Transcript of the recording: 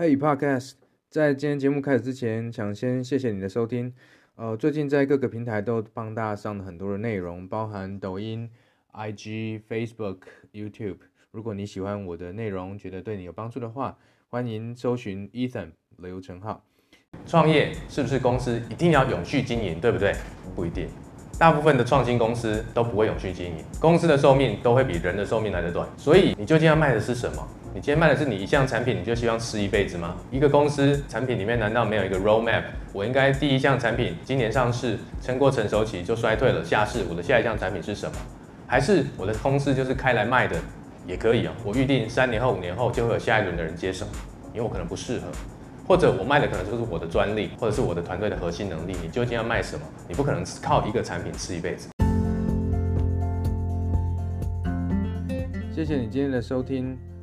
Hey Podcast，在今天节目开始之前，想先谢谢你的收听。呃，最近在各个平台都帮大家上了很多的内容，包含抖音、IG、Facebook、YouTube。如果你喜欢我的内容，觉得对你有帮助的话，欢迎搜寻 Ethan 刘成浩。创业是不是公司一定要永续经营，对不对？不一定。大部分的创新公司都不会永续经营，公司的寿命都会比人的寿命来得短。所以你究竟要卖的是什么？你今天卖的是你一项产品，你就希望吃一辈子吗？一个公司产品里面难道没有一个 roadmap？我应该第一项产品今年上市，撑过成熟期就衰退了，下市我的下一项产品是什么？还是我的公司就是开来卖的也可以啊？我预定三年后、五年后就会有下一轮的人接手，因为我可能不适合。或者我卖的可能就是我的专利，或者是我的团队的核心能力。你究竟要卖什么？你不可能靠一个产品吃一辈子。谢谢你今天的收听。